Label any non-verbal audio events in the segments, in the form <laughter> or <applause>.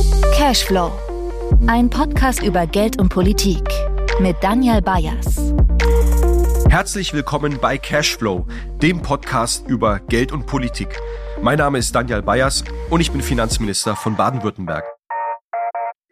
Cashflow. Ein Podcast über Geld und Politik mit Daniel Bayers. Herzlich willkommen bei Cashflow, dem Podcast über Geld und Politik. Mein Name ist Daniel Bayers und ich bin Finanzminister von Baden-Württemberg.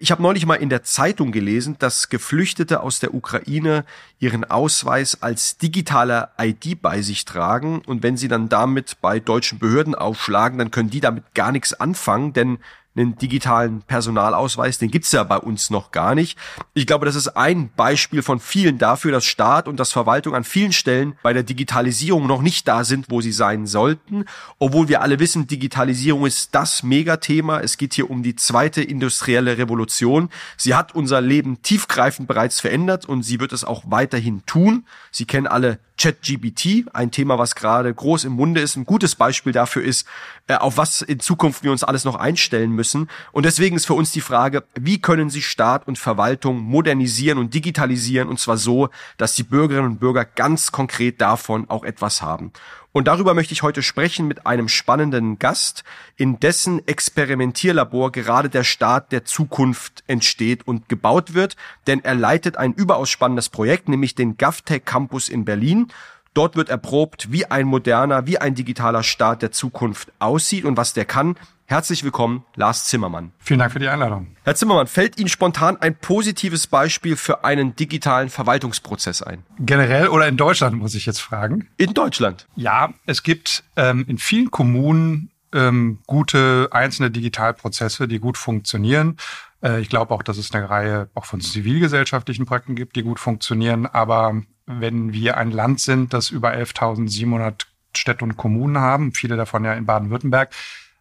Ich habe neulich mal in der Zeitung gelesen, dass Geflüchtete aus der Ukraine ihren Ausweis als digitaler ID bei sich tragen und wenn sie dann damit bei deutschen Behörden aufschlagen, dann können die damit gar nichts anfangen, denn einen digitalen Personalausweis, den gibt's ja bei uns noch gar nicht. Ich glaube, das ist ein Beispiel von vielen dafür, dass Staat und das Verwaltung an vielen Stellen bei der Digitalisierung noch nicht da sind, wo sie sein sollten, obwohl wir alle wissen, Digitalisierung ist das Megathema. Es geht hier um die zweite industrielle Revolution. Sie hat unser Leben tiefgreifend bereits verändert und sie wird es auch weiterhin tun. Sie kennen alle ChatGBT, ein Thema, was gerade groß im Munde ist. Ein gutes Beispiel dafür ist, äh, auf was in Zukunft wir uns alles noch einstellen müssen. Und deswegen ist für uns die Frage, wie können Sie Staat und Verwaltung modernisieren und digitalisieren und zwar so, dass die Bürgerinnen und Bürger ganz konkret davon auch etwas haben. Und darüber möchte ich heute sprechen mit einem spannenden Gast, in dessen Experimentierlabor gerade der Staat der Zukunft entsteht und gebaut wird, denn er leitet ein überaus spannendes Projekt, nämlich den GovTech Campus in Berlin. Dort wird erprobt, wie ein moderner, wie ein digitaler Staat der Zukunft aussieht und was der kann. Herzlich willkommen, Lars Zimmermann. Vielen Dank für die Einladung. Herr Zimmermann, fällt Ihnen spontan ein positives Beispiel für einen digitalen Verwaltungsprozess ein? Generell oder in Deutschland, muss ich jetzt fragen? In Deutschland. Ja, es gibt ähm, in vielen Kommunen ähm, gute einzelne Digitalprozesse, die gut funktionieren. Äh, ich glaube auch, dass es eine Reihe auch von zivilgesellschaftlichen Projekten gibt, die gut funktionieren. Aber wenn wir ein Land sind, das über 11.700 Städte und Kommunen haben, viele davon ja in Baden-Württemberg,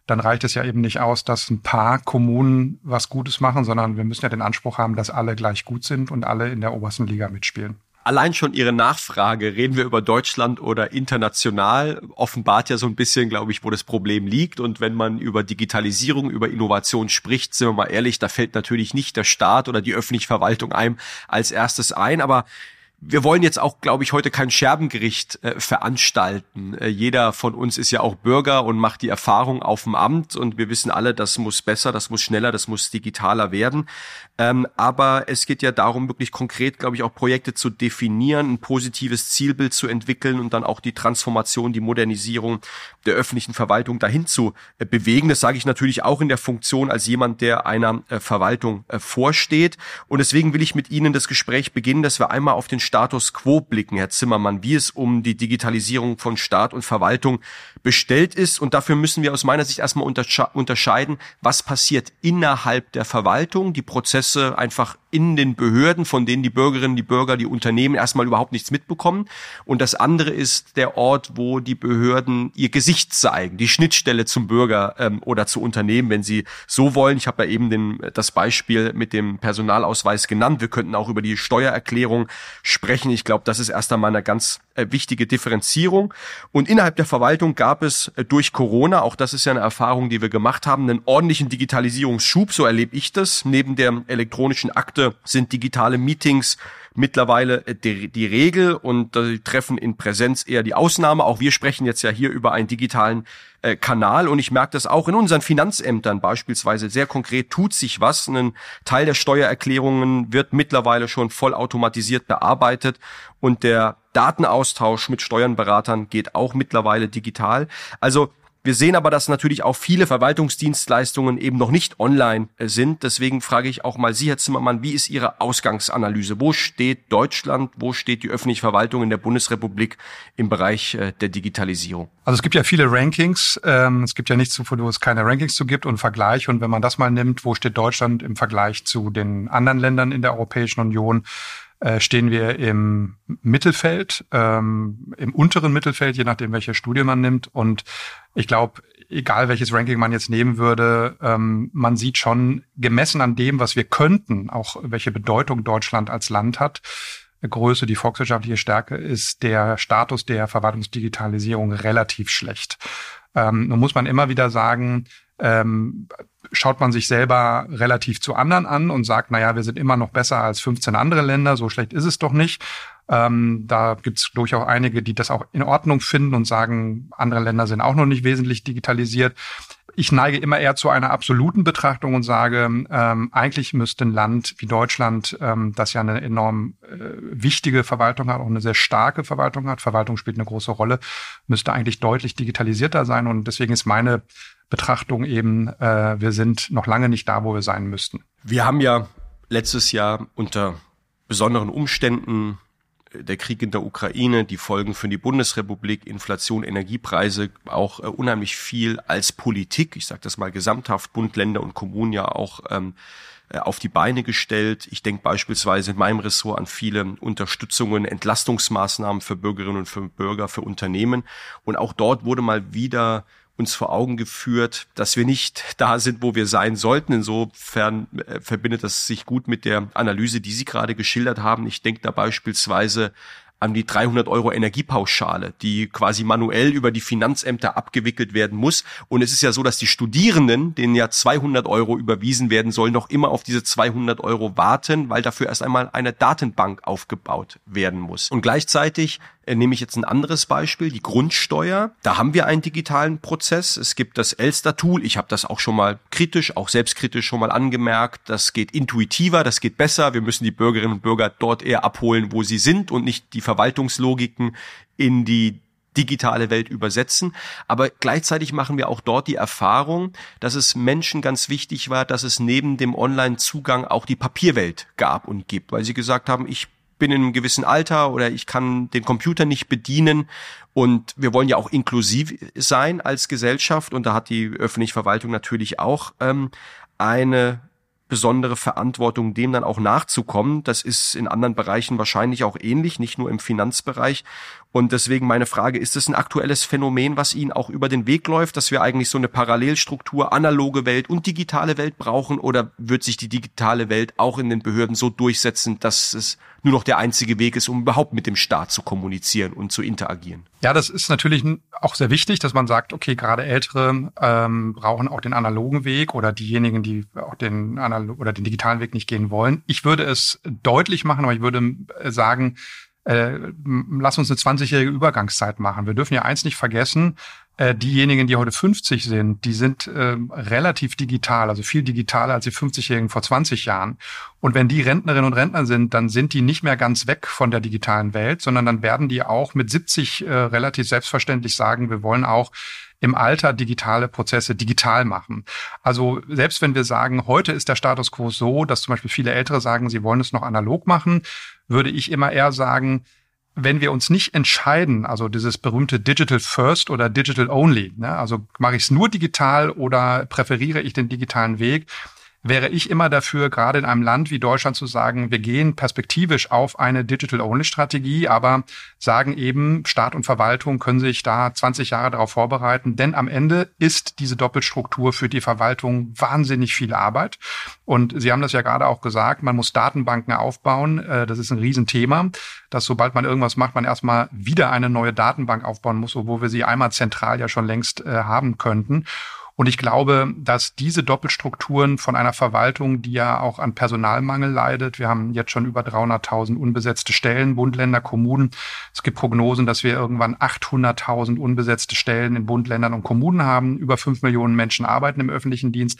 dann reicht es ja eben nicht aus, dass ein paar Kommunen was Gutes machen, sondern wir müssen ja den Anspruch haben, dass alle gleich gut sind und alle in der obersten Liga mitspielen. Allein schon Ihre Nachfrage, reden wir über Deutschland oder international, offenbart ja so ein bisschen, glaube ich, wo das Problem liegt. Und wenn man über Digitalisierung, über Innovation spricht, sind wir mal ehrlich, da fällt natürlich nicht der Staat oder die öffentliche Verwaltung einem als erstes ein. Aber wir wollen jetzt auch, glaube ich, heute kein Scherbengericht äh, veranstalten. Äh, jeder von uns ist ja auch Bürger und macht die Erfahrung auf dem Amt und wir wissen alle, das muss besser, das muss schneller, das muss digitaler werden. Ähm, aber es geht ja darum, wirklich konkret, glaube ich, auch Projekte zu definieren, ein positives Zielbild zu entwickeln und dann auch die Transformation, die Modernisierung der öffentlichen Verwaltung dahin zu äh, bewegen. Das sage ich natürlich auch in der Funktion als jemand, der einer äh, Verwaltung äh, vorsteht. Und deswegen will ich mit Ihnen das Gespräch beginnen, dass wir einmal auf den Status quo blicken, Herr Zimmermann, wie es um die Digitalisierung von Staat und Verwaltung bestellt ist. Und dafür müssen wir aus meiner Sicht erstmal unterscheiden, was passiert innerhalb der Verwaltung, die Prozesse einfach in den Behörden, von denen die Bürgerinnen, die Bürger, die Unternehmen erstmal überhaupt nichts mitbekommen. Und das andere ist der Ort, wo die Behörden ihr Gesicht zeigen, die Schnittstelle zum Bürger ähm, oder zu Unternehmen, wenn sie so wollen. Ich habe ja eben den, das Beispiel mit dem Personalausweis genannt. Wir könnten auch über die Steuererklärung sprechen. Ich glaube, das ist erst einmal eine ganz äh, wichtige Differenzierung. Und innerhalb der Verwaltung gab es äh, durch Corona, auch das ist ja eine Erfahrung, die wir gemacht haben, einen ordentlichen Digitalisierungsschub. So erlebe ich das. Neben der elektronischen Akte Produkte sind digitale Meetings mittlerweile äh, die, die Regel und äh, treffen in Präsenz eher die Ausnahme. Auch wir sprechen jetzt ja hier über einen digitalen äh, Kanal und ich merke das auch in unseren Finanzämtern beispielsweise sehr konkret tut sich was. Ein Teil der Steuererklärungen wird mittlerweile schon vollautomatisiert bearbeitet und der Datenaustausch mit Steuernberatern geht auch mittlerweile digital. Also wir sehen aber, dass natürlich auch viele Verwaltungsdienstleistungen eben noch nicht online äh, sind. Deswegen frage ich auch mal Sie, Herr Zimmermann, wie ist Ihre Ausgangsanalyse? Wo steht Deutschland, wo steht die öffentliche Verwaltung in der Bundesrepublik im Bereich äh, der Digitalisierung? Also es gibt ja viele Rankings. Ähm, es gibt ja nichts, wo es keine Rankings zu gibt und Vergleich. Und wenn man das mal nimmt, wo steht Deutschland im Vergleich zu den anderen Ländern in der Europäischen Union? Äh, stehen wir im Mittelfeld, ähm, im unteren Mittelfeld, je nachdem, welche Studie man nimmt. Und ich glaube, egal welches Ranking man jetzt nehmen würde, ähm, man sieht schon gemessen an dem, was wir könnten, auch welche Bedeutung Deutschland als Land hat, Größe, die volkswirtschaftliche Stärke, ist der Status der Verwaltungsdigitalisierung relativ schlecht. Ähm, nun muss man immer wieder sagen, ähm, schaut man sich selber relativ zu anderen an und sagt, naja, wir sind immer noch besser als 15 andere Länder, so schlecht ist es doch nicht. Ähm, da gibt es durchaus einige, die das auch in Ordnung finden und sagen, andere Länder sind auch noch nicht wesentlich digitalisiert. Ich neige immer eher zu einer absoluten Betrachtung und sage, ähm, eigentlich müsste ein Land wie Deutschland, ähm, das ja eine enorm äh, wichtige Verwaltung hat, auch eine sehr starke Verwaltung hat, Verwaltung spielt eine große Rolle, müsste eigentlich deutlich digitalisierter sein. Und deswegen ist meine Betrachtung eben, äh, wir sind noch lange nicht da, wo wir sein müssten. Wir haben ja letztes Jahr unter besonderen Umständen der Krieg in der Ukraine, die Folgen für die Bundesrepublik, Inflation, Energiepreise, auch äh, unheimlich viel als Politik, ich sage das mal gesamthaft, Bund, Länder und Kommunen ja auch ähm, äh, auf die Beine gestellt. Ich denke beispielsweise in meinem Ressort an viele Unterstützungen, Entlastungsmaßnahmen für Bürgerinnen und für Bürger, für Unternehmen. Und auch dort wurde mal wieder uns vor Augen geführt, dass wir nicht da sind, wo wir sein sollten. Insofern äh, verbindet das sich gut mit der Analyse, die Sie gerade geschildert haben. Ich denke da beispielsweise an die 300 Euro Energiepauschale, die quasi manuell über die Finanzämter abgewickelt werden muss. Und es ist ja so, dass die Studierenden, denen ja 200 Euro überwiesen werden sollen, noch immer auf diese 200 Euro warten, weil dafür erst einmal eine Datenbank aufgebaut werden muss. Und gleichzeitig äh, nehme ich jetzt ein anderes Beispiel, die Grundsteuer. Da haben wir einen digitalen Prozess. Es gibt das Elster-Tool. Ich habe das auch schon mal kritisch, auch selbstkritisch schon mal angemerkt. Das geht intuitiver, das geht besser. Wir müssen die Bürgerinnen und Bürger dort eher abholen, wo sie sind und nicht die Verwaltungslogiken in die digitale Welt übersetzen. Aber gleichzeitig machen wir auch dort die Erfahrung, dass es Menschen ganz wichtig war, dass es neben dem Online-Zugang auch die Papierwelt gab und gibt, weil sie gesagt haben, ich bin in einem gewissen Alter oder ich kann den Computer nicht bedienen. Und wir wollen ja auch inklusiv sein als Gesellschaft. Und da hat die öffentliche Verwaltung natürlich auch ähm, eine besondere Verantwortung, dem dann auch nachzukommen. Das ist in anderen Bereichen wahrscheinlich auch ähnlich, nicht nur im Finanzbereich. Und deswegen meine Frage, ist es ein aktuelles Phänomen, was Ihnen auch über den Weg läuft, dass wir eigentlich so eine Parallelstruktur, analoge Welt und digitale Welt brauchen? Oder wird sich die digitale Welt auch in den Behörden so durchsetzen, dass es nur noch der einzige Weg ist, um überhaupt mit dem Staat zu kommunizieren und zu interagieren? Ja, das ist natürlich auch sehr wichtig, dass man sagt, okay, gerade Ältere ähm, brauchen auch den analogen Weg oder diejenigen, die auch den analog oder den digitalen Weg nicht gehen wollen. Ich würde es deutlich machen, aber ich würde sagen, äh, lass uns eine 20-jährige Übergangszeit machen. Wir dürfen ja eins nicht vergessen, äh, diejenigen, die heute 50 sind, die sind äh, relativ digital, also viel digitaler als die 50-Jährigen vor 20 Jahren. Und wenn die Rentnerinnen und Rentner sind, dann sind die nicht mehr ganz weg von der digitalen Welt, sondern dann werden die auch mit 70 äh, relativ selbstverständlich sagen, wir wollen auch im Alter digitale Prozesse digital machen. Also selbst wenn wir sagen, heute ist der Status quo so, dass zum Beispiel viele Ältere sagen, sie wollen es noch analog machen, würde ich immer eher sagen, wenn wir uns nicht entscheiden, also dieses berühmte Digital First oder Digital Only, ne, also mache ich es nur digital oder präferiere ich den digitalen Weg, wäre ich immer dafür, gerade in einem Land wie Deutschland zu sagen, wir gehen perspektivisch auf eine Digital-Only-Strategie, aber sagen eben, Staat und Verwaltung können sich da 20 Jahre darauf vorbereiten, denn am Ende ist diese Doppelstruktur für die Verwaltung wahnsinnig viel Arbeit. Und Sie haben das ja gerade auch gesagt, man muss Datenbanken aufbauen. Äh, das ist ein Riesenthema, dass sobald man irgendwas macht, man erstmal wieder eine neue Datenbank aufbauen muss, obwohl wir sie einmal zentral ja schon längst äh, haben könnten. Und ich glaube, dass diese Doppelstrukturen von einer Verwaltung, die ja auch an Personalmangel leidet, wir haben jetzt schon über 300.000 unbesetzte Stellen, Bund, Länder, Kommunen. Es gibt Prognosen, dass wir irgendwann 800.000 unbesetzte Stellen in Bund, Ländern und Kommunen haben. Über fünf Millionen Menschen arbeiten im öffentlichen Dienst.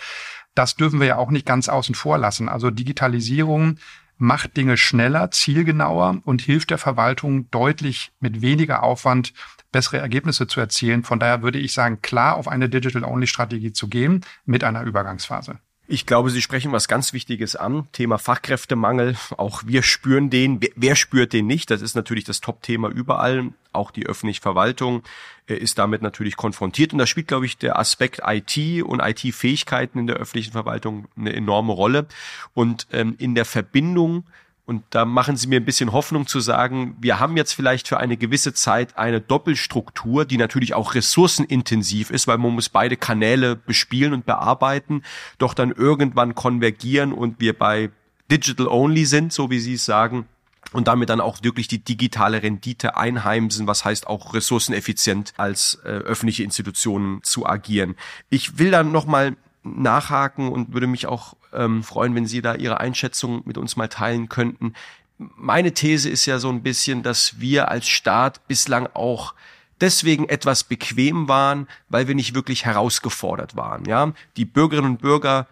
Das dürfen wir ja auch nicht ganz außen vor lassen. Also Digitalisierung macht Dinge schneller, zielgenauer und hilft der Verwaltung deutlich mit weniger Aufwand bessere Ergebnisse zu erzielen. Von daher würde ich sagen, klar auf eine Digital-Only-Strategie zu gehen mit einer Übergangsphase. Ich glaube, Sie sprechen was ganz Wichtiges an. Thema Fachkräftemangel. Auch wir spüren den. Wer, spürt den nicht? Das ist natürlich das Top-Thema überall. Auch die öffentliche Verwaltung äh, ist damit natürlich konfrontiert. Und da spielt, glaube ich, der Aspekt IT und IT-Fähigkeiten in der öffentlichen Verwaltung eine enorme Rolle. Und ähm, in der Verbindung und da machen Sie mir ein bisschen Hoffnung zu sagen, wir haben jetzt vielleicht für eine gewisse Zeit eine Doppelstruktur, die natürlich auch ressourcenintensiv ist, weil man muss beide Kanäle bespielen und bearbeiten, doch dann irgendwann konvergieren und wir bei Digital Only sind, so wie Sie es sagen, und damit dann auch wirklich die digitale Rendite einheimsen, was heißt auch ressourceneffizient als äh, öffentliche Institutionen zu agieren. Ich will dann noch mal nachhaken und würde mich auch ähm, freuen, wenn Sie da Ihre Einschätzung mit uns mal teilen könnten. Meine These ist ja so ein bisschen, dass wir als Staat bislang auch deswegen etwas bequem waren, weil wir nicht wirklich herausgefordert waren. Ja, die Bürgerinnen und Bürger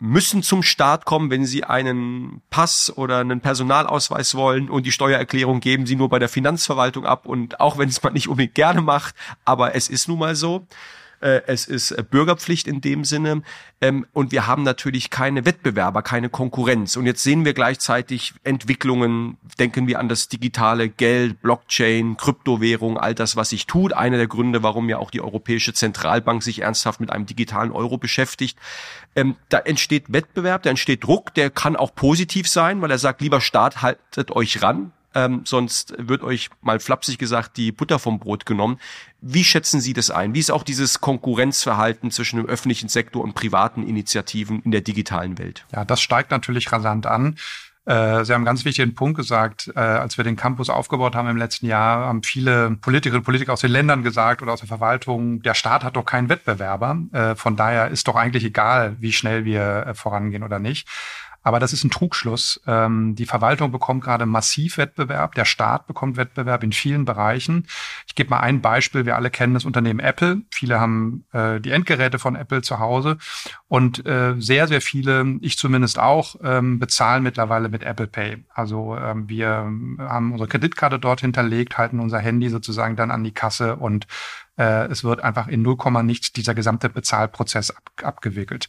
müssen zum Staat kommen, wenn sie einen Pass oder einen Personalausweis wollen und die Steuererklärung geben sie nur bei der Finanzverwaltung ab und auch wenn es man nicht unbedingt gerne macht, aber es ist nun mal so. Äh, es ist äh, Bürgerpflicht in dem Sinne. Ähm, und wir haben natürlich keine Wettbewerber, keine Konkurrenz. Und jetzt sehen wir gleichzeitig Entwicklungen, denken wir an das digitale Geld, Blockchain, Kryptowährung, all das, was sich tut. Einer der Gründe, warum ja auch die Europäische Zentralbank sich ernsthaft mit einem digitalen Euro beschäftigt. Ähm, da entsteht Wettbewerb, da entsteht Druck, der kann auch positiv sein, weil er sagt, lieber Staat, haltet euch ran, ähm, sonst wird euch mal flapsig gesagt die Butter vom Brot genommen. Wie schätzen Sie das ein? Wie ist auch dieses Konkurrenzverhalten zwischen dem öffentlichen Sektor und privaten Initiativen in der digitalen Welt? Ja, das steigt natürlich rasant an. Äh, Sie haben einen ganz wichtigen Punkt gesagt. Äh, als wir den Campus aufgebaut haben im letzten Jahr, haben viele Politikerinnen und Politiker aus den Ländern gesagt oder aus der Verwaltung, der Staat hat doch keinen Wettbewerber. Äh, von daher ist doch eigentlich egal, wie schnell wir vorangehen oder nicht. Aber das ist ein Trugschluss. Ähm, die Verwaltung bekommt gerade massiv Wettbewerb, der Staat bekommt Wettbewerb in vielen Bereichen. Ich gebe mal ein Beispiel. Wir alle kennen das Unternehmen Apple. Viele haben äh, die Endgeräte von Apple zu Hause und äh, sehr, sehr viele, ich zumindest auch, ähm, bezahlen mittlerweile mit Apple Pay. Also ähm, wir haben unsere Kreditkarte dort hinterlegt, halten unser Handy sozusagen dann an die Kasse und äh, es wird einfach in 0, nichts dieser gesamte Bezahlprozess ab, abgewickelt.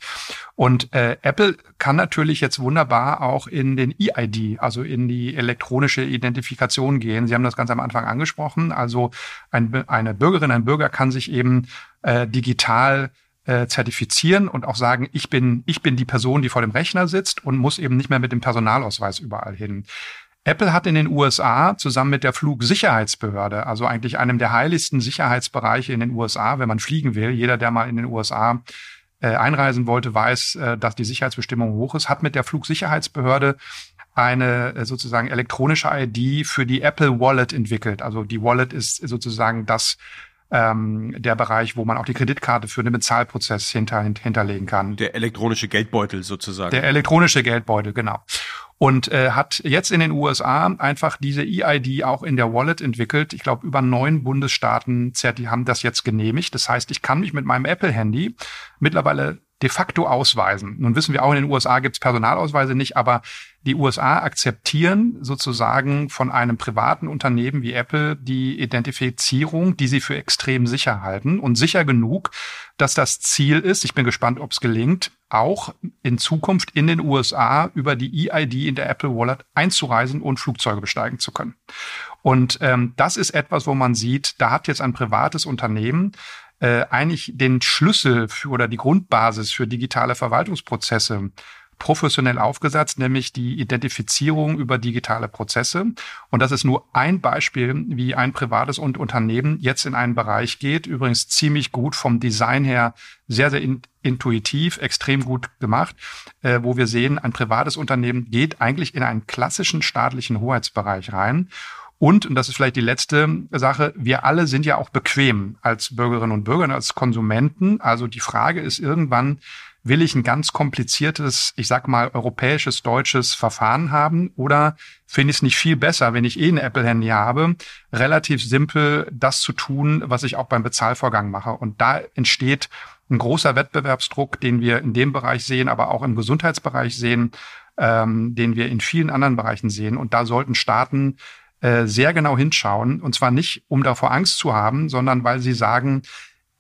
Und äh, Apple kann natürlich jetzt wunderbar auch in den EID, also in die elektronische Identifikation gehen. Sie haben das ganz am Anfang angesprochen. Also ein, eine Bürgerin, ein Bürger kann sich eben äh, digital äh, zertifizieren und auch sagen, ich bin, ich bin die Person, die vor dem Rechner sitzt und muss eben nicht mehr mit dem Personalausweis überall hin. Apple hat in den USA zusammen mit der Flugsicherheitsbehörde, also eigentlich einem der heiligsten Sicherheitsbereiche in den USA, wenn man fliegen will, jeder, der mal in den USA äh, einreisen wollte, weiß, äh, dass die Sicherheitsbestimmung hoch ist, hat mit der Flugsicherheitsbehörde eine äh, sozusagen elektronische ID für die Apple Wallet entwickelt. Also die Wallet ist sozusagen das ähm, der Bereich, wo man auch die Kreditkarte für den Bezahlprozess hinter, hinterlegen kann. Der elektronische Geldbeutel sozusagen. Der elektronische Geldbeutel, genau und äh, hat jetzt in den USA einfach diese EID auch in der Wallet entwickelt. Ich glaube, über neun Bundesstaaten haben das jetzt genehmigt. Das heißt, ich kann mich mit meinem Apple-Handy mittlerweile de facto ausweisen. Nun wissen wir auch, in den USA gibt es Personalausweise nicht, aber die USA akzeptieren sozusagen von einem privaten Unternehmen wie Apple die Identifizierung, die sie für extrem sicher halten und sicher genug, dass das Ziel ist, ich bin gespannt, ob es gelingt, auch in Zukunft in den USA über die EID in der Apple Wallet einzureisen und Flugzeuge besteigen zu können. Und ähm, das ist etwas, wo man sieht, da hat jetzt ein privates Unternehmen äh, eigentlich den Schlüssel für oder die Grundbasis für digitale Verwaltungsprozesse professionell aufgesetzt, nämlich die Identifizierung über digitale Prozesse. Und das ist nur ein Beispiel, wie ein privates und Unternehmen jetzt in einen Bereich geht. Übrigens ziemlich gut vom Design her, sehr, sehr in, intuitiv, extrem gut gemacht, äh, wo wir sehen, ein privates Unternehmen geht eigentlich in einen klassischen staatlichen Hoheitsbereich rein und, und das ist vielleicht die letzte Sache, wir alle sind ja auch bequem als Bürgerinnen und Bürger, als Konsumenten. Also die Frage ist irgendwann, will ich ein ganz kompliziertes, ich sag mal, europäisches, deutsches Verfahren haben oder finde ich es nicht viel besser, wenn ich eh ein Apple-Handy habe, relativ simpel das zu tun, was ich auch beim Bezahlvorgang mache. Und da entsteht ein großer Wettbewerbsdruck, den wir in dem Bereich sehen, aber auch im Gesundheitsbereich sehen, ähm, den wir in vielen anderen Bereichen sehen. Und da sollten Staaten äh, sehr genau hinschauen. Und zwar nicht, um davor Angst zu haben, sondern weil sie sagen,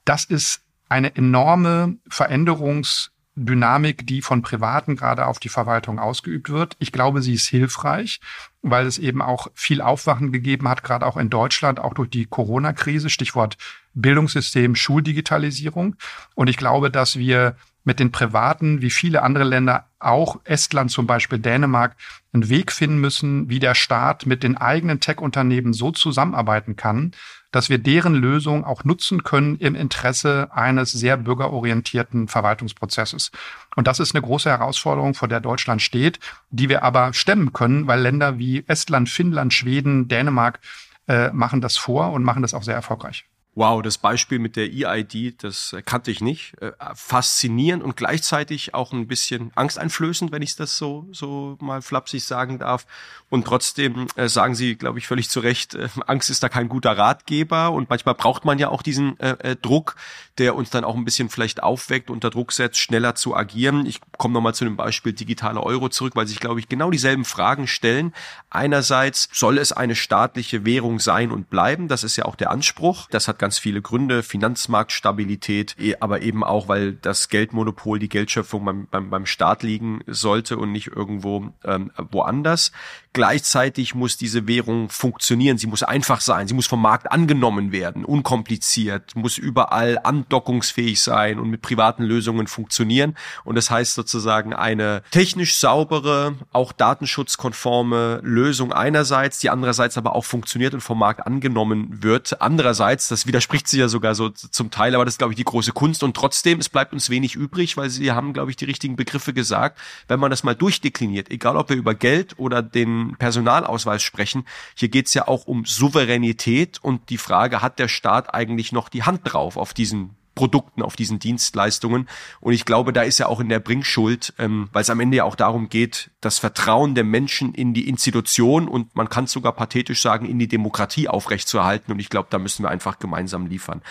das ist eine enorme Veränderungsdynamik, die von Privaten gerade auf die Verwaltung ausgeübt wird. Ich glaube, sie ist hilfreich, weil es eben auch viel Aufwachen gegeben hat, gerade auch in Deutschland, auch durch die Corona-Krise, Stichwort Bildungssystem, Schuldigitalisierung. Und ich glaube, dass wir mit den Privaten, wie viele andere Länder, auch Estland zum Beispiel, Dänemark, einen Weg finden müssen, wie der Staat mit den eigenen Tech-Unternehmen so zusammenarbeiten kann, dass wir deren Lösung auch nutzen können im Interesse eines sehr bürgerorientierten Verwaltungsprozesses. Und das ist eine große Herausforderung, vor der Deutschland steht, die wir aber stemmen können, weil Länder wie Estland, Finnland, Schweden, Dänemark äh, machen das vor und machen das auch sehr erfolgreich. Wow, das Beispiel mit der EID, das kannte ich nicht. Äh, faszinierend und gleichzeitig auch ein bisschen angsteinflößend, wenn ich das so, so mal flapsig sagen darf. Und trotzdem äh, sagen Sie, glaube ich, völlig zu Recht, äh, Angst ist da kein guter Ratgeber. Und manchmal braucht man ja auch diesen äh, Druck, der uns dann auch ein bisschen vielleicht aufweckt, unter Druck setzt, schneller zu agieren. Ich komme nochmal zu dem Beispiel digitale Euro zurück, weil sich, glaube ich, genau dieselben Fragen stellen. Einerseits soll es eine staatliche Währung sein und bleiben. Das ist ja auch der Anspruch. Das hat ganz ganz viele Gründe, Finanzmarktstabilität, eh, aber eben auch, weil das Geldmonopol, die Geldschöpfung beim, beim, beim Staat liegen sollte und nicht irgendwo ähm, woanders. Gleichzeitig muss diese Währung funktionieren, sie muss einfach sein, sie muss vom Markt angenommen werden, unkompliziert, muss überall andockungsfähig sein und mit privaten Lösungen funktionieren. Und das heißt sozusagen eine technisch saubere, auch datenschutzkonforme Lösung einerseits, die andererseits aber auch funktioniert und vom Markt angenommen wird. Andererseits, das widerspricht sich ja sogar so zum Teil, aber das ist, glaube ich, die große Kunst. Und trotzdem, es bleibt uns wenig übrig, weil Sie haben, glaube ich, die richtigen Begriffe gesagt. Wenn man das mal durchdekliniert, egal ob wir über Geld oder den Personalausweis sprechen. Hier geht es ja auch um Souveränität und die Frage, hat der Staat eigentlich noch die Hand drauf auf diesen Produkten, auf diesen Dienstleistungen. Und ich glaube, da ist ja auch in der Bringschuld, ähm, weil es am Ende ja auch darum geht, das Vertrauen der Menschen in die Institution und man kann sogar pathetisch sagen, in die Demokratie aufrechtzuerhalten. Und ich glaube, da müssen wir einfach gemeinsam liefern.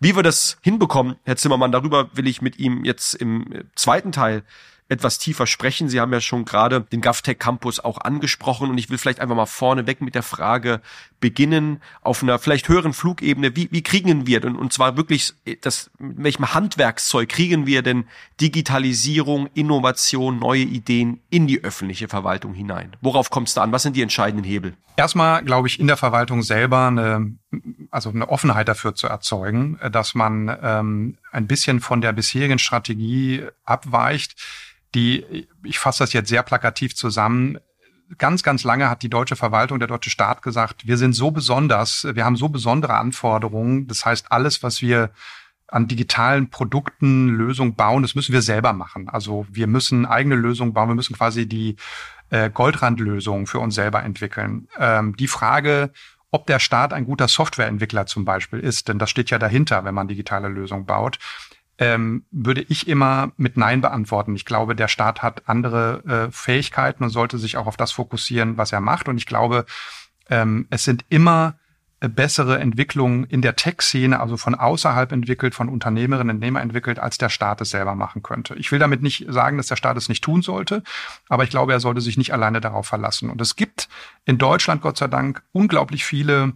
Wie wir das hinbekommen, Herr Zimmermann, darüber will ich mit ihm jetzt im zweiten Teil etwas tiefer sprechen. Sie haben ja schon gerade den GovTech Campus auch angesprochen und ich will vielleicht einfach mal vorneweg mit der Frage beginnen, auf einer vielleicht höheren Flugebene, wie, wie kriegen wir denn, und zwar wirklich, das, mit welchem Handwerkszeug kriegen wir denn Digitalisierung, Innovation, neue Ideen in die öffentliche Verwaltung hinein? Worauf kommt es da an? Was sind die entscheidenden Hebel? Erstmal, glaube ich, in der Verwaltung selber eine, also eine Offenheit dafür zu erzeugen, dass man ähm, ein bisschen von der bisherigen Strategie abweicht die, ich fasse das jetzt sehr plakativ zusammen, ganz, ganz lange hat die deutsche Verwaltung, der deutsche Staat gesagt, wir sind so besonders, wir haben so besondere Anforderungen. Das heißt, alles, was wir an digitalen Produkten, Lösungen bauen, das müssen wir selber machen. Also wir müssen eigene Lösungen bauen, wir müssen quasi die äh, Goldrandlösungen für uns selber entwickeln. Ähm, die Frage, ob der Staat ein guter Softwareentwickler zum Beispiel ist, denn das steht ja dahinter, wenn man digitale Lösungen baut, ähm, würde ich immer mit Nein beantworten. Ich glaube, der Staat hat andere äh, Fähigkeiten und sollte sich auch auf das fokussieren, was er macht. Und ich glaube, ähm, es sind immer äh, bessere Entwicklungen in der Tech-Szene, also von außerhalb entwickelt, von Unternehmerinnen und Unternehmer entwickelt, als der Staat es selber machen könnte. Ich will damit nicht sagen, dass der Staat es nicht tun sollte, aber ich glaube, er sollte sich nicht alleine darauf verlassen. Und es gibt in Deutschland, Gott sei Dank, unglaublich viele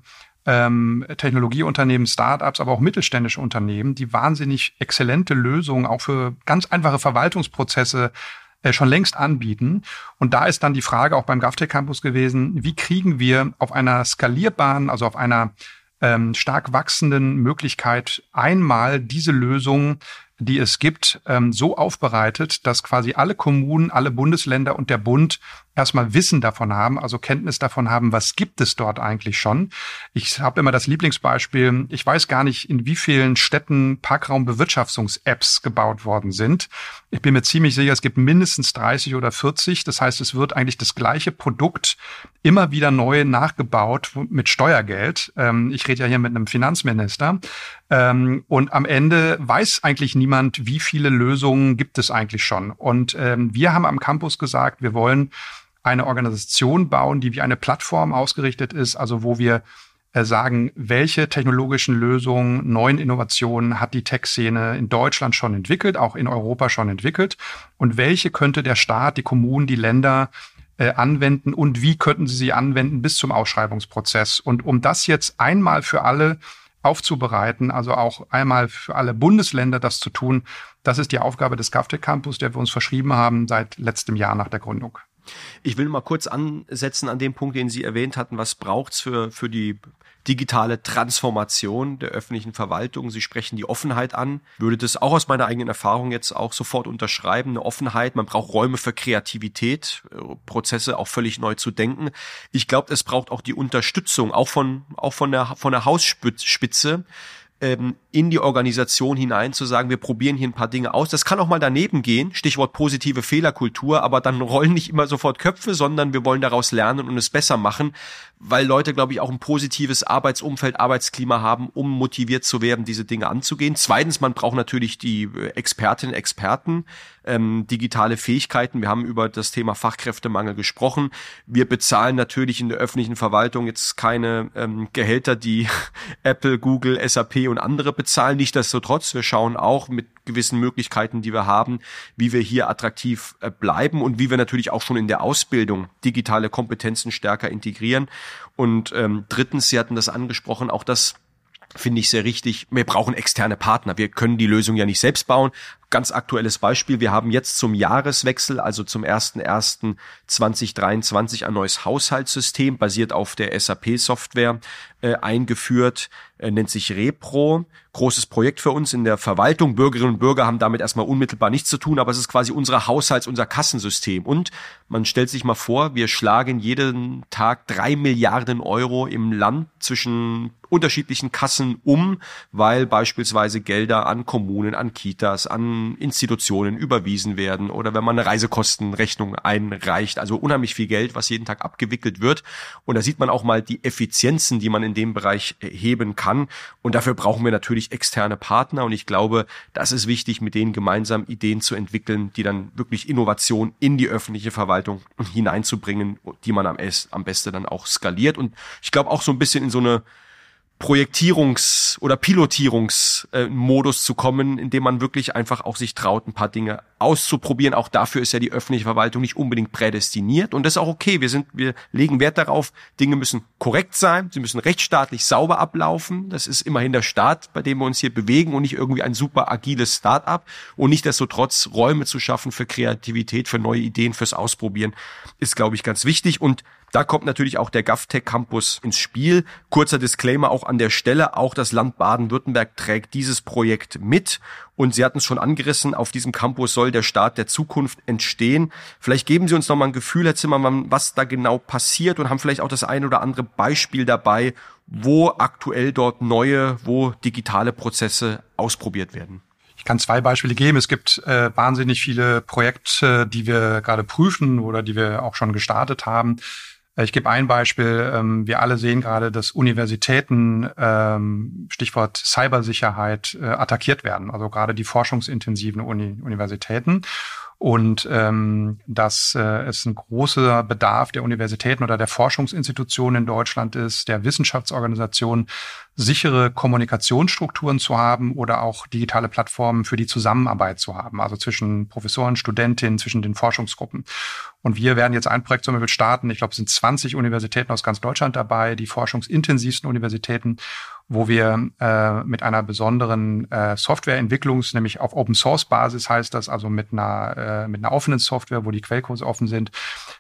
ähm, Technologieunternehmen, Startups, aber auch mittelständische Unternehmen, die wahnsinnig exzellente Lösungen auch für ganz einfache Verwaltungsprozesse äh, schon längst anbieten. Und da ist dann die Frage auch beim GovTech Campus gewesen, wie kriegen wir auf einer skalierbaren, also auf einer ähm, stark wachsenden Möglichkeit einmal diese Lösung die es gibt, ähm, so aufbereitet, dass quasi alle Kommunen, alle Bundesländer und der Bund erstmal Wissen davon haben, also Kenntnis davon haben, was gibt es dort eigentlich schon. Ich habe immer das Lieblingsbeispiel, ich weiß gar nicht, in wie vielen Städten Parkraumbewirtschaftungs-Apps gebaut worden sind. Ich bin mir ziemlich sicher, es gibt mindestens 30 oder 40. Das heißt, es wird eigentlich das gleiche Produkt immer wieder neu nachgebaut mit Steuergeld. Ähm, ich rede ja hier mit einem Finanzminister. Ähm, und am Ende weiß eigentlich niemand, wie viele Lösungen gibt es eigentlich schon. Und ähm, wir haben am Campus gesagt, wir wollen eine Organisation bauen, die wie eine Plattform ausgerichtet ist, also wo wir äh, sagen, welche technologischen Lösungen, neuen Innovationen hat die Tech-Szene in Deutschland schon entwickelt, auch in Europa schon entwickelt und welche könnte der Staat, die Kommunen, die Länder äh, anwenden und wie könnten sie sie anwenden bis zum Ausschreibungsprozess. Und um das jetzt einmal für alle aufzubereiten, also auch einmal für alle Bundesländer das zu tun, das ist die Aufgabe des GovTech Campus, der wir uns verschrieben haben seit letztem Jahr nach der Gründung. Ich will mal kurz ansetzen an dem Punkt, den Sie erwähnt hatten. Was braucht's für, für die digitale Transformation der öffentlichen Verwaltung? Sie sprechen die Offenheit an. Würde das auch aus meiner eigenen Erfahrung jetzt auch sofort unterschreiben? Eine Offenheit. Man braucht Räume für Kreativität, äh, Prozesse auch völlig neu zu denken. Ich glaube, es braucht auch die Unterstützung, auch von, auch von der, von der Hausspitze ähm, in die Organisation hinein zu sagen, wir probieren hier ein paar Dinge aus. Das kann auch mal daneben gehen, Stichwort positive Fehlerkultur, aber dann rollen nicht immer sofort Köpfe, sondern wir wollen daraus lernen und es besser machen, weil Leute, glaube ich, auch ein positives Arbeitsumfeld, Arbeitsklima haben, um motiviert zu werden, diese Dinge anzugehen. Zweitens, man braucht natürlich die äh, Expertinnen, Experten, ähm, digitale Fähigkeiten. Wir haben über das Thema Fachkräftemangel gesprochen. Wir bezahlen natürlich in der öffentlichen Verwaltung jetzt keine ähm, Gehälter, die <laughs> Apple, Google, SAP und andere bezahlen. Nichtsdestotrotz, wir schauen auch mit gewissen Möglichkeiten, die wir haben, wie wir hier attraktiv äh, bleiben und wie wir natürlich auch schon in der Ausbildung digitale Kompetenzen stärker integrieren. Und ähm, drittens, Sie hatten das angesprochen, auch das finde ich sehr richtig. Wir brauchen externe Partner. Wir können die Lösung ja nicht selbst bauen. Ganz aktuelles Beispiel. Wir haben jetzt zum Jahreswechsel, also zum 1.1.2023 ein neues Haushaltssystem basiert auf der SAP-Software äh, eingeführt, äh, nennt sich Repro. Großes Projekt für uns in der Verwaltung. Bürgerinnen und Bürger haben damit erstmal unmittelbar nichts zu tun, aber es ist quasi unser Haushalts-, unser Kassensystem. Und man stellt sich mal vor, wir schlagen jeden Tag drei Milliarden Euro im Land zwischen unterschiedlichen Kassen um, weil beispielsweise Gelder an Kommunen, an Kitas, an Institutionen überwiesen werden oder wenn man eine Reisekostenrechnung einreicht. Also unheimlich viel Geld, was jeden Tag abgewickelt wird. Und da sieht man auch mal die Effizienzen, die man in dem Bereich heben kann. Und dafür brauchen wir natürlich externe Partner. Und ich glaube, das ist wichtig, mit denen gemeinsam Ideen zu entwickeln, die dann wirklich Innovation in die öffentliche Verwaltung hineinzubringen, die man am besten dann auch skaliert. Und ich glaube auch so ein bisschen in so eine Projektierungs- oder Pilotierungsmodus zu kommen, in dem man wirklich einfach auch sich traut, ein paar Dinge auszuprobieren. Auch dafür ist ja die öffentliche Verwaltung nicht unbedingt prädestiniert. Und das ist auch okay. Wir sind, wir legen Wert darauf, Dinge müssen korrekt sein, sie müssen rechtsstaatlich sauber ablaufen. Das ist immerhin der Staat, bei dem wir uns hier bewegen und nicht irgendwie ein super agiles Start-up. Und nicht desto trotz Räume zu schaffen für Kreativität, für neue Ideen, fürs Ausprobieren, ist, glaube ich, ganz wichtig. Und da kommt natürlich auch der GovTech Campus ins Spiel. Kurzer Disclaimer auch an der Stelle. Auch das Land Baden-Württemberg trägt dieses Projekt mit. Und Sie hatten es schon angerissen. Auf diesem Campus soll der Staat der Zukunft entstehen. Vielleicht geben Sie uns noch mal ein Gefühl, Herr Zimmermann, was da genau passiert und haben vielleicht auch das ein oder andere Beispiel dabei, wo aktuell dort neue, wo digitale Prozesse ausprobiert werden Ich kann zwei Beispiele geben. Es gibt äh, wahnsinnig viele Projekte, die wir gerade prüfen oder die wir auch schon gestartet haben. Äh, ich gebe ein Beispiel. Ähm, wir alle sehen gerade, dass Universitäten, ähm, Stichwort Cybersicherheit, äh, attackiert werden. Also gerade die forschungsintensiven Uni Universitäten und ähm, dass äh, es ein großer Bedarf der Universitäten oder der Forschungsinstitutionen in Deutschland ist, der Wissenschaftsorganisationen, sichere Kommunikationsstrukturen zu haben oder auch digitale Plattformen für die Zusammenarbeit zu haben, also zwischen Professoren, Studentinnen, zwischen den Forschungsgruppen. Und wir werden jetzt ein Projekt zum Beispiel starten. Ich glaube, es sind 20 Universitäten aus ganz Deutschland dabei, die forschungsintensivsten Universitäten wo wir äh, mit einer besonderen äh, Softwareentwicklung, nämlich auf Open Source Basis heißt das, also mit einer äh, mit einer offenen Software, wo die Quellcodes offen sind,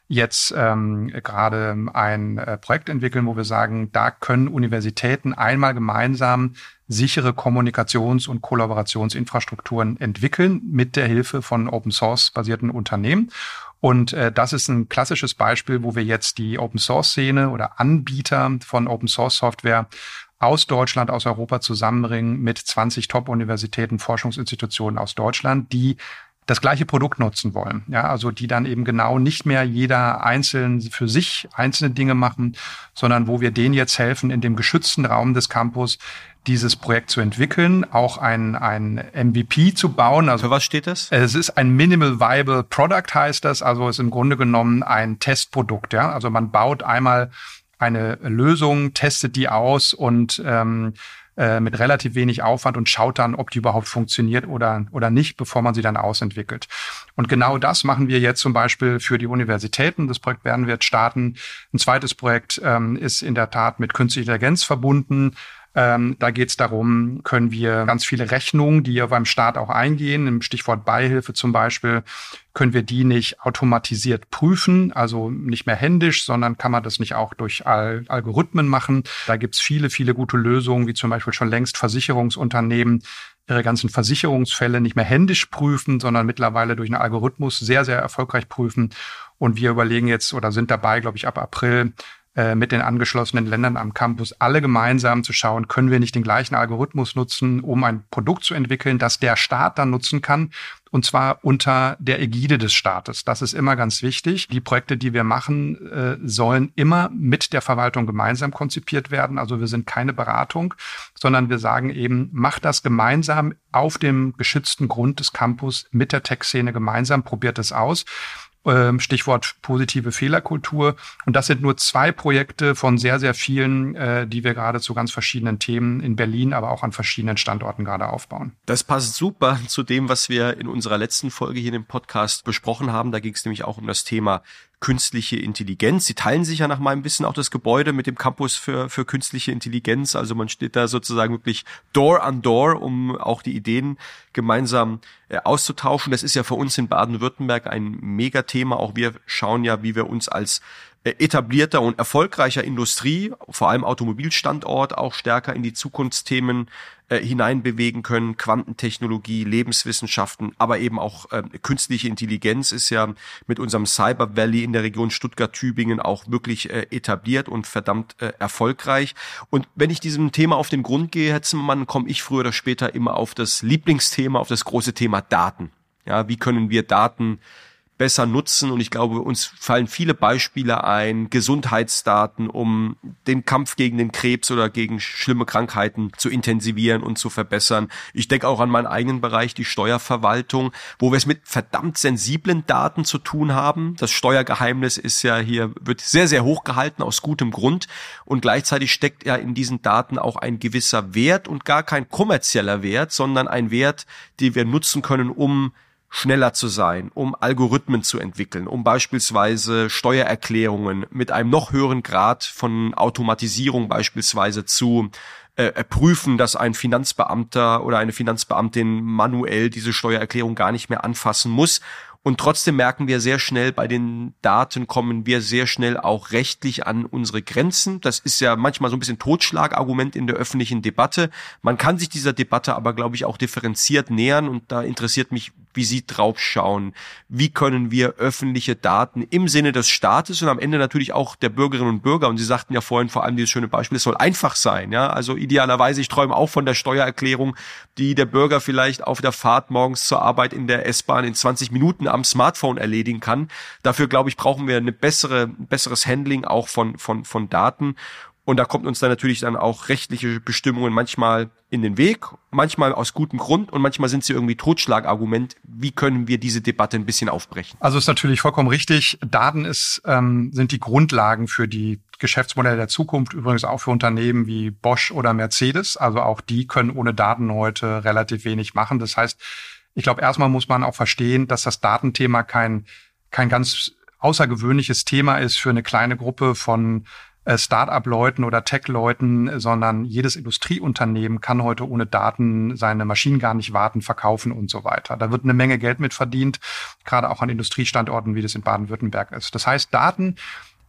jetzt ähm, gerade ein äh, Projekt entwickeln, wo wir sagen, da können Universitäten einmal gemeinsam sichere Kommunikations- und Kollaborationsinfrastrukturen entwickeln mit der Hilfe von Open Source basierten Unternehmen. Und äh, das ist ein klassisches Beispiel, wo wir jetzt die Open Source Szene oder Anbieter von Open Source Software aus Deutschland, aus Europa zusammenbringen mit 20 Top-Universitäten, Forschungsinstitutionen aus Deutschland, die das gleiche Produkt nutzen wollen. Ja, also die dann eben genau nicht mehr jeder einzeln für sich einzelne Dinge machen, sondern wo wir denen jetzt helfen, in dem geschützten Raum des Campus dieses Projekt zu entwickeln, auch ein, ein MVP zu bauen. Also, für was steht das? Es ist ein Minimal Viable Product heißt das, also ist im Grunde genommen ein Testprodukt. Ja, also man baut einmal eine Lösung, testet die aus und ähm, äh, mit relativ wenig Aufwand und schaut dann, ob die überhaupt funktioniert oder, oder nicht, bevor man sie dann ausentwickelt. Und genau das machen wir jetzt zum Beispiel für die Universitäten. Das Projekt werden wir jetzt starten. Ein zweites Projekt ähm, ist in der Tat mit künstlicher Intelligenz verbunden. Ähm, da geht es darum, können wir ganz viele Rechnungen, die ja beim Staat auch eingehen, im Stichwort Beihilfe zum Beispiel, können wir die nicht automatisiert prüfen, also nicht mehr händisch, sondern kann man das nicht auch durch Al Algorithmen machen. Da gibt's viele, viele gute Lösungen, wie zum Beispiel schon längst Versicherungsunternehmen ihre ganzen Versicherungsfälle nicht mehr händisch prüfen, sondern mittlerweile durch einen Algorithmus sehr, sehr erfolgreich prüfen. Und wir überlegen jetzt oder sind dabei, glaube ich, ab April mit den angeschlossenen Ländern am Campus alle gemeinsam zu schauen, können wir nicht den gleichen Algorithmus nutzen, um ein Produkt zu entwickeln, das der Staat dann nutzen kann und zwar unter der Ägide des Staates. Das ist immer ganz wichtig. Die Projekte, die wir machen, äh, sollen immer mit der Verwaltung gemeinsam konzipiert werden. Also wir sind keine Beratung, sondern wir sagen eben, macht das gemeinsam auf dem geschützten Grund des Campus mit der Tech-Szene gemeinsam, probiert es aus. Ähm, Stichwort positive Fehlerkultur. Und das sind nur zwei Projekte von sehr, sehr vielen, äh, die wir gerade zu ganz verschiedenen Themen in Berlin, aber auch an verschiedenen Standorten gerade aufbauen. Das passt super <laughs> zu dem, was wir in unserer letzten Folge hier im Podcast besprochen haben. Da ging es nämlich auch um das Thema künstliche Intelligenz. Sie teilen sich ja nach meinem Wissen auch das Gebäude mit dem Campus für, für künstliche Intelligenz. Also man steht da sozusagen wirklich Door an Door, um auch die Ideen gemeinsam äh, auszutauschen. Das ist ja für uns in Baden-Württemberg ein Megathema. Auch wir schauen ja, wie wir uns als etablierter und erfolgreicher Industrie, vor allem Automobilstandort, auch stärker in die Zukunftsthemen äh, hineinbewegen können. Quantentechnologie, Lebenswissenschaften, aber eben auch äh, künstliche Intelligenz ist ja mit unserem Cyber Valley in der Region Stuttgart-Tübingen auch wirklich äh, etabliert und verdammt äh, erfolgreich. Und wenn ich diesem Thema auf den Grund gehe, Herr Zimmermann, komme ich früher oder später immer auf das Lieblingsthema, auf das große Thema Daten. Ja, wie können wir Daten besser nutzen. Und ich glaube, uns fallen viele Beispiele ein, Gesundheitsdaten, um den Kampf gegen den Krebs oder gegen schlimme Krankheiten zu intensivieren und zu verbessern. Ich denke auch an meinen eigenen Bereich, die Steuerverwaltung, wo wir es mit verdammt sensiblen Daten zu tun haben. Das Steuergeheimnis ist ja hier, wird sehr, sehr hoch gehalten aus gutem Grund. Und gleichzeitig steckt ja in diesen Daten auch ein gewisser Wert und gar kein kommerzieller Wert, sondern ein Wert, den wir nutzen können, um schneller zu sein, um Algorithmen zu entwickeln, um beispielsweise Steuererklärungen mit einem noch höheren Grad von Automatisierung beispielsweise zu äh, prüfen, dass ein Finanzbeamter oder eine Finanzbeamtin manuell diese Steuererklärung gar nicht mehr anfassen muss und trotzdem merken wir sehr schnell, bei den Daten kommen wir sehr schnell auch rechtlich an unsere Grenzen. Das ist ja manchmal so ein bisschen Totschlagargument in der öffentlichen Debatte. Man kann sich dieser Debatte aber, glaube ich, auch differenziert nähern. Und da interessiert mich, wie Sie drauf schauen. Wie können wir öffentliche Daten im Sinne des Staates und am Ende natürlich auch der Bürgerinnen und Bürger, und Sie sagten ja vorhin vor allem dieses schöne Beispiel, es soll einfach sein. Ja, also idealerweise, ich träume auch von der Steuererklärung, die der Bürger vielleicht auf der Fahrt morgens zur Arbeit in der S-Bahn in 20 Minuten am Smartphone erledigen kann. Dafür, glaube ich, brauchen wir eine bessere, besseres Handling auch von, von, von Daten. Und da kommt uns dann natürlich dann auch rechtliche Bestimmungen manchmal in den Weg, manchmal aus gutem Grund und manchmal sind sie irgendwie Totschlagargument. Wie können wir diese Debatte ein bisschen aufbrechen? Also ist natürlich vollkommen richtig. Daten ist, ähm, sind die Grundlagen für die Geschäftsmodelle der Zukunft, übrigens auch für Unternehmen wie Bosch oder Mercedes. Also auch die können ohne Daten heute relativ wenig machen. Das heißt, ich glaube, erstmal muss man auch verstehen, dass das Datenthema kein, kein ganz außergewöhnliches Thema ist für eine kleine Gruppe von Start-up-Leuten oder Tech-Leuten, sondern jedes Industrieunternehmen kann heute ohne Daten seine Maschinen gar nicht warten, verkaufen und so weiter. Da wird eine Menge Geld mit verdient, gerade auch an Industriestandorten, wie das in Baden-Württemberg ist. Das heißt, Daten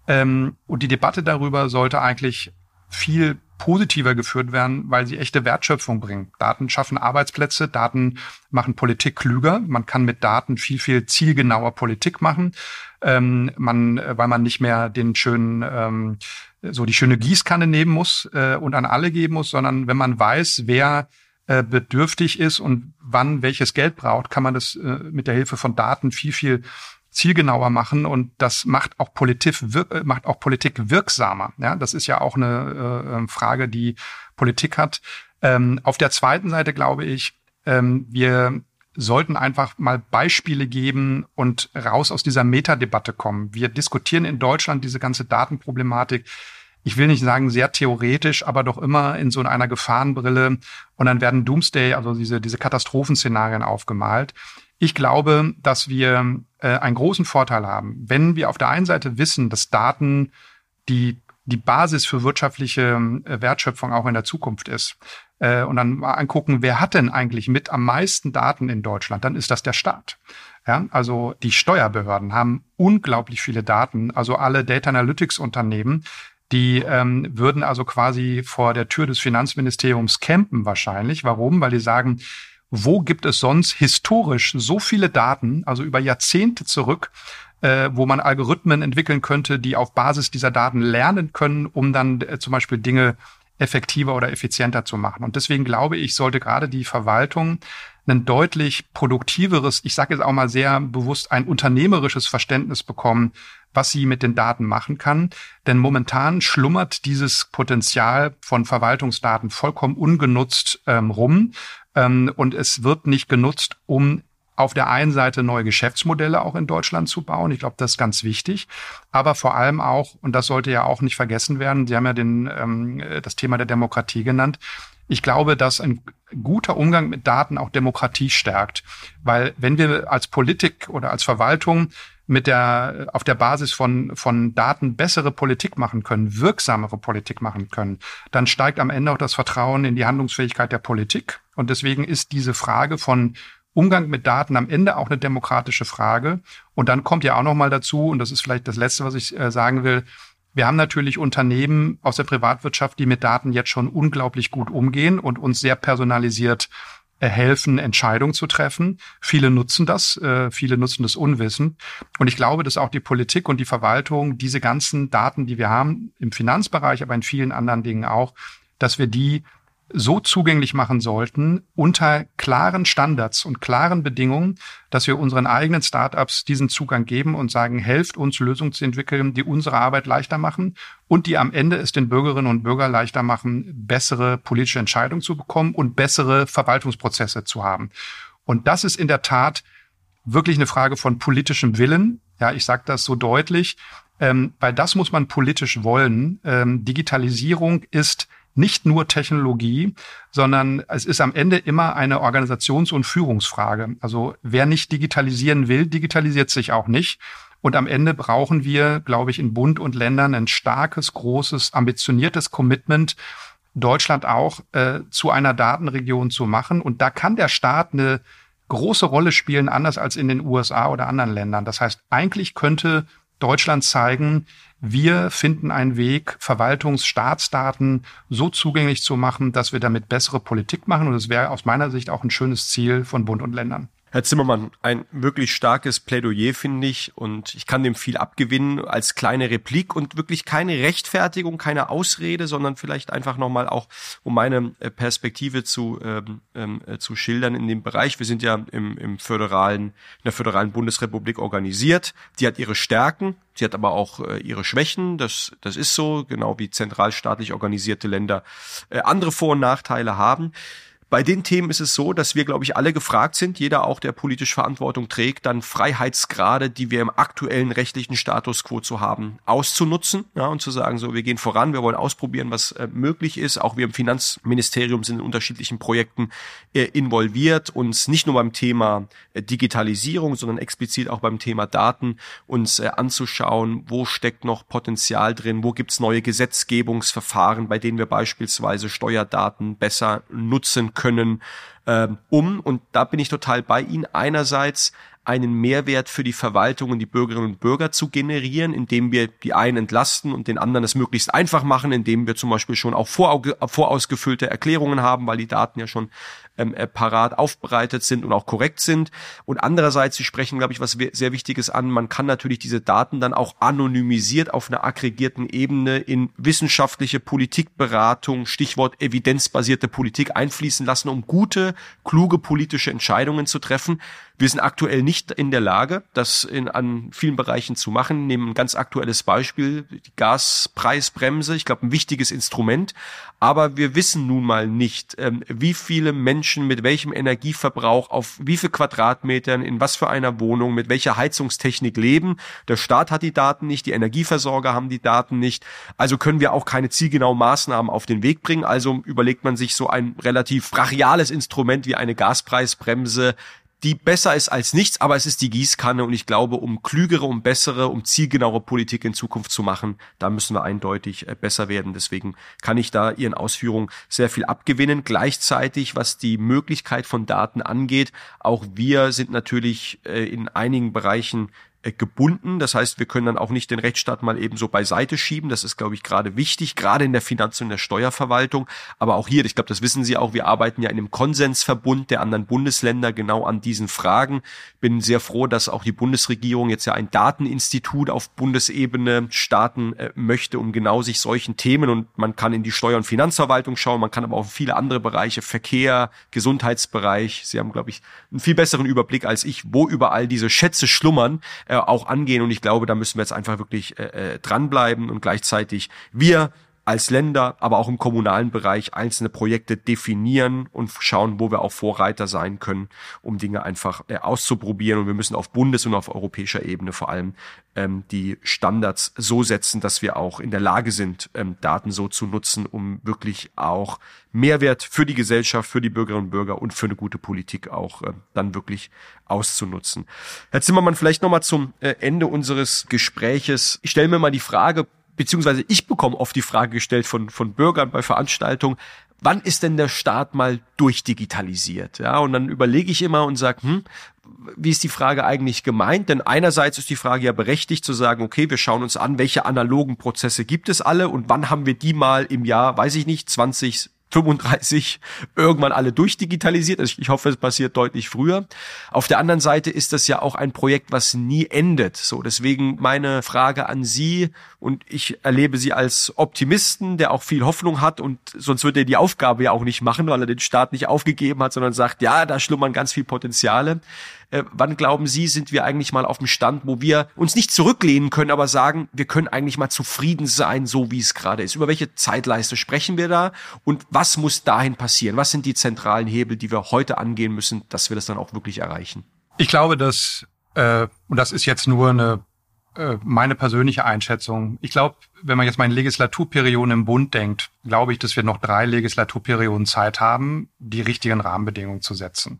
ähm, und die Debatte darüber sollte eigentlich viel positiver geführt werden, weil sie echte Wertschöpfung bringen. Daten schaffen Arbeitsplätze, Daten machen Politik klüger. Man kann mit Daten viel, viel zielgenauer Politik machen. Ähm, man, weil man nicht mehr den schönen, ähm, so die schöne Gießkanne nehmen muss äh, und an alle geben muss, sondern wenn man weiß, wer äh, bedürftig ist und wann welches Geld braucht, kann man das äh, mit der Hilfe von Daten viel, viel zielgenauer machen und das macht auch Politik, äh, macht auch Politik wirksamer. Ja, das ist ja auch eine äh, ähm, Frage, die Politik hat. Ähm, auf der zweiten Seite glaube ich, ähm, wir sollten einfach mal Beispiele geben und raus aus dieser Metadebatte kommen. Wir diskutieren in Deutschland diese ganze Datenproblematik. Ich will nicht sagen sehr theoretisch, aber doch immer in so einer Gefahrenbrille. Und dann werden Doomsday, also diese, diese Katastrophenszenarien aufgemalt. Ich glaube, dass wir äh, einen großen Vorteil haben, wenn wir auf der einen Seite wissen, dass Daten die die Basis für wirtschaftliche äh, Wertschöpfung auch in der Zukunft ist. Äh, und dann mal angucken, wer hat denn eigentlich mit am meisten Daten in Deutschland? Dann ist das der Staat. Ja, also die Steuerbehörden haben unglaublich viele Daten, also alle Data Analytics Unternehmen, die ähm, würden also quasi vor der Tür des Finanzministeriums campen wahrscheinlich. Warum? Weil die sagen, wo gibt es sonst historisch so viele Daten, also über Jahrzehnte zurück, äh, wo man Algorithmen entwickeln könnte, die auf Basis dieser Daten lernen können, um dann äh, zum Beispiel Dinge effektiver oder effizienter zu machen. Und deswegen glaube ich, sollte gerade die Verwaltung ein deutlich produktiveres, ich sage jetzt auch mal sehr bewusst, ein unternehmerisches Verständnis bekommen, was sie mit den Daten machen kann. Denn momentan schlummert dieses Potenzial von Verwaltungsdaten vollkommen ungenutzt ähm, rum. Ähm, und es wird nicht genutzt, um auf der einen Seite neue Geschäftsmodelle auch in Deutschland zu bauen. Ich glaube, das ist ganz wichtig. Aber vor allem auch, und das sollte ja auch nicht vergessen werden, Sie haben ja den, ähm, das Thema der Demokratie genannt. Ich glaube, dass ein guter Umgang mit Daten auch Demokratie stärkt. Weil wenn wir als Politik oder als Verwaltung mit der, auf der Basis von, von Daten bessere Politik machen können, wirksamere Politik machen können, dann steigt am Ende auch das Vertrauen in die Handlungsfähigkeit der Politik. Und deswegen ist diese Frage von Umgang mit Daten am Ende auch eine demokratische Frage. Und dann kommt ja auch noch mal dazu, und das ist vielleicht das Letzte, was ich äh, sagen will, wir haben natürlich Unternehmen aus der Privatwirtschaft, die mit Daten jetzt schon unglaublich gut umgehen und uns sehr personalisiert helfen, Entscheidungen zu treffen. Viele nutzen das, äh, viele nutzen das unwissend. Und ich glaube, dass auch die Politik und die Verwaltung diese ganzen Daten, die wir haben, im Finanzbereich, aber in vielen anderen Dingen auch, dass wir die so zugänglich machen sollten unter klaren Standards und klaren Bedingungen, dass wir unseren eigenen Startups diesen Zugang geben und sagen, helft uns Lösungen zu entwickeln, die unsere Arbeit leichter machen und die am Ende es den Bürgerinnen und Bürgern leichter machen, bessere politische Entscheidungen zu bekommen und bessere Verwaltungsprozesse zu haben. Und das ist in der Tat wirklich eine Frage von politischem Willen. Ja, ich sage das so deutlich, ähm, weil das muss man politisch wollen. Ähm, Digitalisierung ist nicht nur Technologie, sondern es ist am Ende immer eine Organisations- und Führungsfrage. Also wer nicht digitalisieren will, digitalisiert sich auch nicht. Und am Ende brauchen wir, glaube ich, in Bund und Ländern ein starkes, großes, ambitioniertes Commitment, Deutschland auch äh, zu einer Datenregion zu machen. Und da kann der Staat eine große Rolle spielen, anders als in den USA oder anderen Ländern. Das heißt, eigentlich könnte Deutschland zeigen, wir finden einen Weg, Verwaltungsstaatsdaten so zugänglich zu machen, dass wir damit bessere Politik machen. Und das wäre aus meiner Sicht auch ein schönes Ziel von Bund und Ländern. Herr Zimmermann, ein wirklich starkes Plädoyer, finde ich, und ich kann dem viel abgewinnen als kleine Replik und wirklich keine Rechtfertigung, keine Ausrede, sondern vielleicht einfach nochmal auch, um meine äh, Perspektive zu, ähm, ähm, äh, zu schildern in dem Bereich. Wir sind ja im, im föderalen, in der föderalen Bundesrepublik organisiert. Die hat ihre Stärken, sie hat aber auch äh, ihre Schwächen. Das, das ist so, genau wie zentralstaatlich organisierte Länder äh, andere Vor- und Nachteile haben. Bei den Themen ist es so, dass wir, glaube ich, alle gefragt sind, jeder auch, der politisch Verantwortung trägt, dann Freiheitsgrade, die wir im aktuellen rechtlichen Status quo zu haben, auszunutzen ja, und zu sagen, so, wir gehen voran, wir wollen ausprobieren, was äh, möglich ist. Auch wir im Finanzministerium sind in unterschiedlichen Projekten äh, involviert, uns nicht nur beim Thema äh, Digitalisierung, sondern explizit auch beim Thema Daten uns äh, anzuschauen, wo steckt noch Potenzial drin, wo gibt's neue Gesetzgebungsverfahren, bei denen wir beispielsweise Steuerdaten besser nutzen können, äh, um, und da bin ich total bei Ihnen, einerseits einen Mehrwert für die Verwaltung und die Bürgerinnen und Bürger zu generieren, indem wir die einen entlasten und den anderen es möglichst einfach machen, indem wir zum Beispiel schon auch vorausgefüllte Erklärungen haben, weil die Daten ja schon ähm, äh, parat aufbereitet sind und auch korrekt sind. Und andererseits, Sie sprechen, glaube ich, was sehr Wichtiges an, man kann natürlich diese Daten dann auch anonymisiert auf einer aggregierten Ebene in wissenschaftliche Politikberatung, Stichwort evidenzbasierte Politik einfließen lassen, um gute, kluge politische Entscheidungen zu treffen. Wir sind aktuell nicht in der Lage, das in, an vielen Bereichen zu machen. Nehmen ein ganz aktuelles Beispiel, die Gaspreisbremse. Ich glaube, ein wichtiges Instrument. Aber wir wissen nun mal nicht, ähm, wie viele Menschen mit welchem Energieverbrauch auf wie viel Quadratmetern, in was für einer Wohnung, mit welcher Heizungstechnik leben. Der Staat hat die Daten nicht, die Energieversorger haben die Daten nicht. Also können wir auch keine zielgenauen Maßnahmen auf den Weg bringen. Also überlegt man sich so ein relativ brachiales Instrument wie eine Gaspreisbremse die besser ist als nichts, aber es ist die Gießkanne und ich glaube, um klügere, um bessere, um zielgenauere Politik in Zukunft zu machen, da müssen wir eindeutig äh, besser werden. Deswegen kann ich da Ihren Ausführungen sehr viel abgewinnen. Gleichzeitig, was die Möglichkeit von Daten angeht, auch wir sind natürlich äh, in einigen Bereichen gebunden. Das heißt, wir können dann auch nicht den Rechtsstaat mal eben so beiseite schieben. Das ist, glaube ich, gerade wichtig, gerade in der Finanz- und der Steuerverwaltung. Aber auch hier, ich glaube, das wissen Sie auch, wir arbeiten ja in einem Konsensverbund der anderen Bundesländer genau an diesen Fragen. Bin sehr froh, dass auch die Bundesregierung jetzt ja ein Dateninstitut auf Bundesebene starten äh, möchte, um genau sich solchen Themen und man kann in die Steuer- und Finanzverwaltung schauen, man kann aber auch viele andere Bereiche, Verkehr, Gesundheitsbereich. Sie haben, glaube ich, einen viel besseren Überblick als ich, wo überall diese Schätze schlummern, äh, auch angehen. Und ich glaube, da müssen wir jetzt einfach wirklich äh, äh, dranbleiben und gleichzeitig wir als Länder, aber auch im kommunalen Bereich einzelne Projekte definieren und schauen, wo wir auch Vorreiter sein können, um Dinge einfach äh, auszuprobieren. Und wir müssen auf Bundes- und auf europäischer Ebene vor allem ähm, die Standards so setzen, dass wir auch in der Lage sind, ähm, Daten so zu nutzen, um wirklich auch Mehrwert für die Gesellschaft, für die Bürgerinnen und Bürger und für eine gute Politik auch äh, dann wirklich auszunutzen. Herr Zimmermann, vielleicht nochmal zum äh, Ende unseres Gespräches. Ich stelle mir mal die Frage, beziehungsweise ich bekomme oft die Frage gestellt von, von Bürgern bei Veranstaltungen, wann ist denn der Staat mal durchdigitalisiert? Ja, und dann überlege ich immer und sage, hm, wie ist die Frage eigentlich gemeint? Denn einerseits ist die Frage ja berechtigt zu sagen, okay, wir schauen uns an, welche analogen Prozesse gibt es alle und wann haben wir die mal im Jahr, weiß ich nicht, 20, 35 irgendwann alle durchdigitalisiert. Also ich hoffe, es passiert deutlich früher. Auf der anderen Seite ist das ja auch ein Projekt, was nie endet. So, deswegen meine Frage an Sie und ich erlebe Sie als Optimisten, der auch viel Hoffnung hat und sonst würde er die Aufgabe ja auch nicht machen, weil er den Staat nicht aufgegeben hat, sondern sagt, ja, da schlummern ganz viel Potenziale. Äh, wann glauben Sie, sind wir eigentlich mal auf dem Stand, wo wir uns nicht zurücklehnen können, aber sagen, wir können eigentlich mal zufrieden sein, so wie es gerade ist? Über welche Zeitleiste sprechen wir da und was muss dahin passieren? Was sind die zentralen Hebel, die wir heute angehen müssen, dass wir das dann auch wirklich erreichen? Ich glaube, dass, äh, und das ist jetzt nur eine äh, meine persönliche Einschätzung. Ich glaube, wenn man jetzt mal in Legislaturperioden im Bund denkt, glaube ich, dass wir noch drei Legislaturperioden Zeit haben, die richtigen Rahmenbedingungen zu setzen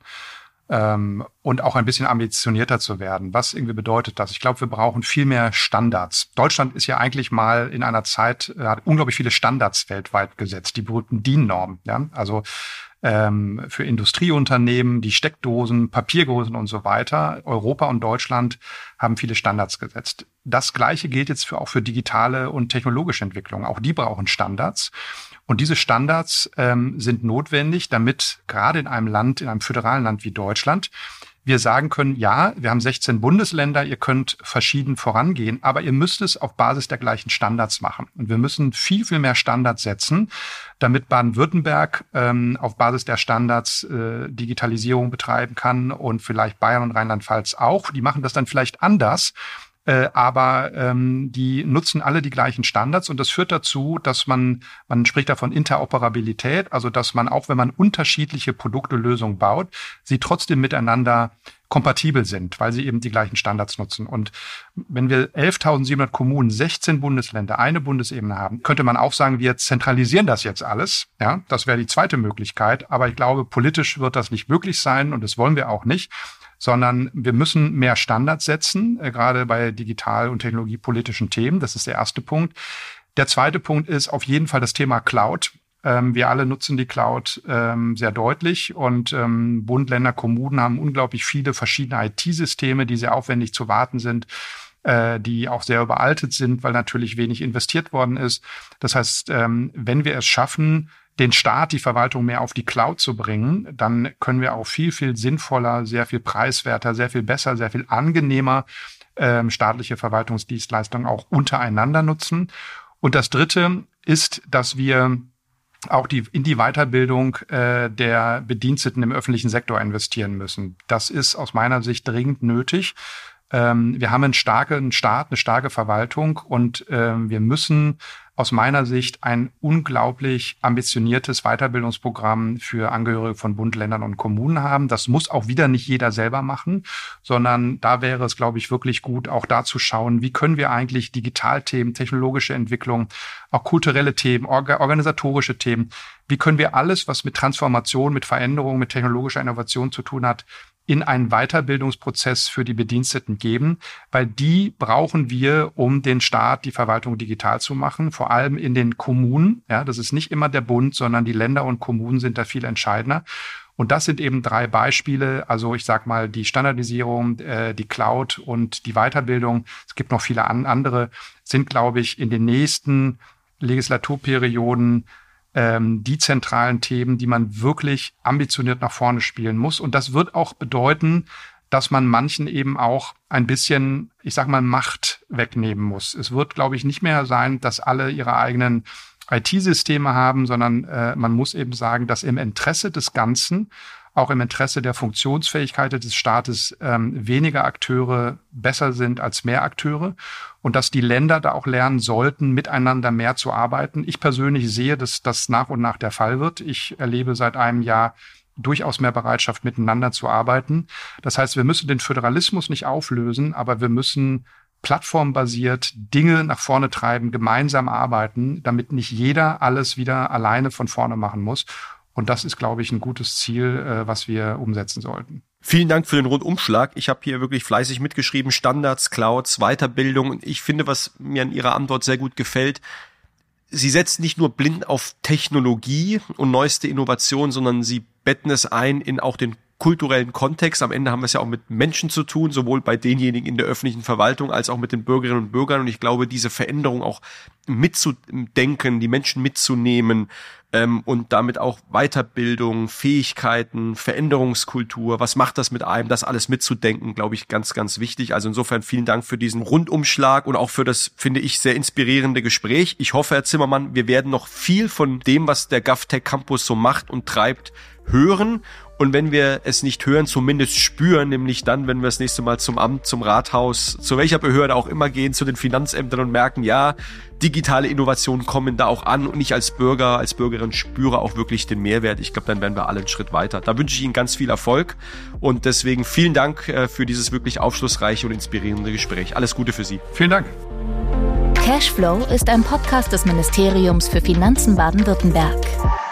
ähm, und auch ein bisschen ambitionierter zu werden. Was irgendwie bedeutet das? Ich glaube, wir brauchen viel mehr Standards. Deutschland ist ja eigentlich mal in einer Zeit, äh, hat unglaublich viele Standards weltweit gesetzt, die berühmten DIN-Normen. Ja? Also ähm, für Industrieunternehmen, die Steckdosen, Papierdosen und so weiter. Europa und Deutschland haben viele Standards gesetzt. Das Gleiche gilt jetzt für, auch für digitale und technologische Entwicklung. Auch die brauchen Standards. Und diese Standards ähm, sind notwendig, damit gerade in einem Land, in einem föderalen Land wie Deutschland, wir sagen können, ja, wir haben 16 Bundesländer, ihr könnt verschieden vorangehen, aber ihr müsst es auf Basis der gleichen Standards machen. Und wir müssen viel, viel mehr Standards setzen, damit Baden-Württemberg ähm, auf Basis der Standards äh, Digitalisierung betreiben kann und vielleicht Bayern und Rheinland-Pfalz auch. Die machen das dann vielleicht anders, äh, aber ähm, die nutzen alle die gleichen Standards und das führt dazu, dass man, man spricht davon Interoperabilität, also dass man auch, wenn man unterschiedliche Produkte, Lösungen baut, sie trotzdem miteinander kompatibel sind, weil sie eben die gleichen Standards nutzen. Und wenn wir 11.700 Kommunen, 16 Bundesländer, eine Bundesebene haben, könnte man auch sagen, wir zentralisieren das jetzt alles. Ja, das wäre die zweite Möglichkeit. Aber ich glaube, politisch wird das nicht möglich sein und das wollen wir auch nicht sondern wir müssen mehr Standards setzen, äh, gerade bei digital- und technologiepolitischen Themen. Das ist der erste Punkt. Der zweite Punkt ist auf jeden Fall das Thema Cloud. Ähm, wir alle nutzen die Cloud ähm, sehr deutlich und ähm, Bund, Länder, Kommunen haben unglaublich viele verschiedene IT-Systeme, die sehr aufwendig zu warten sind äh, die auch sehr überaltet sind, weil natürlich wenig investiert worden ist. Das heißt, ähm, wenn wir es schaffen, den Staat, die Verwaltung mehr auf die Cloud zu bringen, dann können wir auch viel, viel sinnvoller, sehr viel preiswerter, sehr viel besser, sehr viel angenehmer ähm, staatliche Verwaltungsdienstleistungen auch untereinander nutzen. Und das Dritte ist, dass wir auch die, in die Weiterbildung äh, der Bediensteten im öffentlichen Sektor investieren müssen. Das ist aus meiner Sicht dringend nötig. Ähm, wir haben einen starken Staat, eine starke Verwaltung und ähm, wir müssen aus meiner Sicht ein unglaublich ambitioniertes Weiterbildungsprogramm für Angehörige von Bund, Ländern und Kommunen haben. Das muss auch wieder nicht jeder selber machen, sondern da wäre es, glaube ich, wirklich gut, auch da zu schauen, wie können wir eigentlich Digitalthemen, technologische Entwicklung, auch kulturelle Themen, organisatorische Themen, wie können wir alles, was mit Transformation, mit Veränderung, mit technologischer Innovation zu tun hat, in einen Weiterbildungsprozess für die Bediensteten geben, weil die brauchen wir, um den Staat, die Verwaltung digital zu machen, vor allem in den Kommunen. Ja, das ist nicht immer der Bund, sondern die Länder und Kommunen sind da viel entscheidender. Und das sind eben drei Beispiele. Also ich sage mal die Standardisierung, äh, die Cloud und die Weiterbildung. Es gibt noch viele an andere. Sind, glaube ich, in den nächsten Legislaturperioden ähm, die zentralen Themen, die man wirklich ambitioniert nach vorne spielen muss. Und das wird auch bedeuten, dass man manchen eben auch ein bisschen, ich sag mal, Macht wegnehmen muss. Es wird, glaube ich, nicht mehr sein, dass alle ihre eigenen IT-Systeme haben, sondern äh, man muss eben sagen, dass im Interesse des Ganzen, auch im Interesse der Funktionsfähigkeit des Staates, ähm, weniger Akteure besser sind als mehr Akteure und dass die Länder da auch lernen sollten, miteinander mehr zu arbeiten. Ich persönlich sehe, dass das nach und nach der Fall wird. Ich erlebe seit einem Jahr durchaus mehr Bereitschaft, miteinander zu arbeiten. Das heißt, wir müssen den Föderalismus nicht auflösen, aber wir müssen plattformbasiert Dinge nach vorne treiben, gemeinsam arbeiten, damit nicht jeder alles wieder alleine von vorne machen muss. Und das ist, glaube ich, ein gutes Ziel, äh, was wir umsetzen sollten. Vielen Dank für den Rundumschlag. Ich habe hier wirklich fleißig mitgeschrieben, Standards, Clouds, Weiterbildung. Und ich finde, was mir an Ihrer Antwort sehr gut gefällt, Sie setzt nicht nur blind auf Technologie und neueste Innovation, sondern Sie betten es ein in auch den kulturellen Kontext. Am Ende haben wir es ja auch mit Menschen zu tun, sowohl bei denjenigen in der öffentlichen Verwaltung als auch mit den Bürgerinnen und Bürgern. Und ich glaube, diese Veränderung auch mitzudenken, die Menschen mitzunehmen ähm, und damit auch Weiterbildung, Fähigkeiten, Veränderungskultur, was macht das mit einem, das alles mitzudenken, glaube ich, ganz, ganz wichtig. Also insofern vielen Dank für diesen Rundumschlag und auch für das, finde ich, sehr inspirierende Gespräch. Ich hoffe, Herr Zimmermann, wir werden noch viel von dem, was der GovTech Campus so macht und treibt, hören und wenn wir es nicht hören, zumindest spüren, nämlich dann, wenn wir das nächste Mal zum Amt, zum Rathaus, zu welcher Behörde auch immer gehen, zu den Finanzämtern und merken, ja, digitale Innovationen kommen da auch an und ich als Bürger, als Bürgerin spüre auch wirklich den Mehrwert. Ich glaube, dann werden wir alle einen Schritt weiter. Da wünsche ich Ihnen ganz viel Erfolg und deswegen vielen Dank äh, für dieses wirklich aufschlussreiche und inspirierende Gespräch. Alles Gute für Sie. Vielen Dank. Cashflow ist ein Podcast des Ministeriums für Finanzen Baden-Württemberg.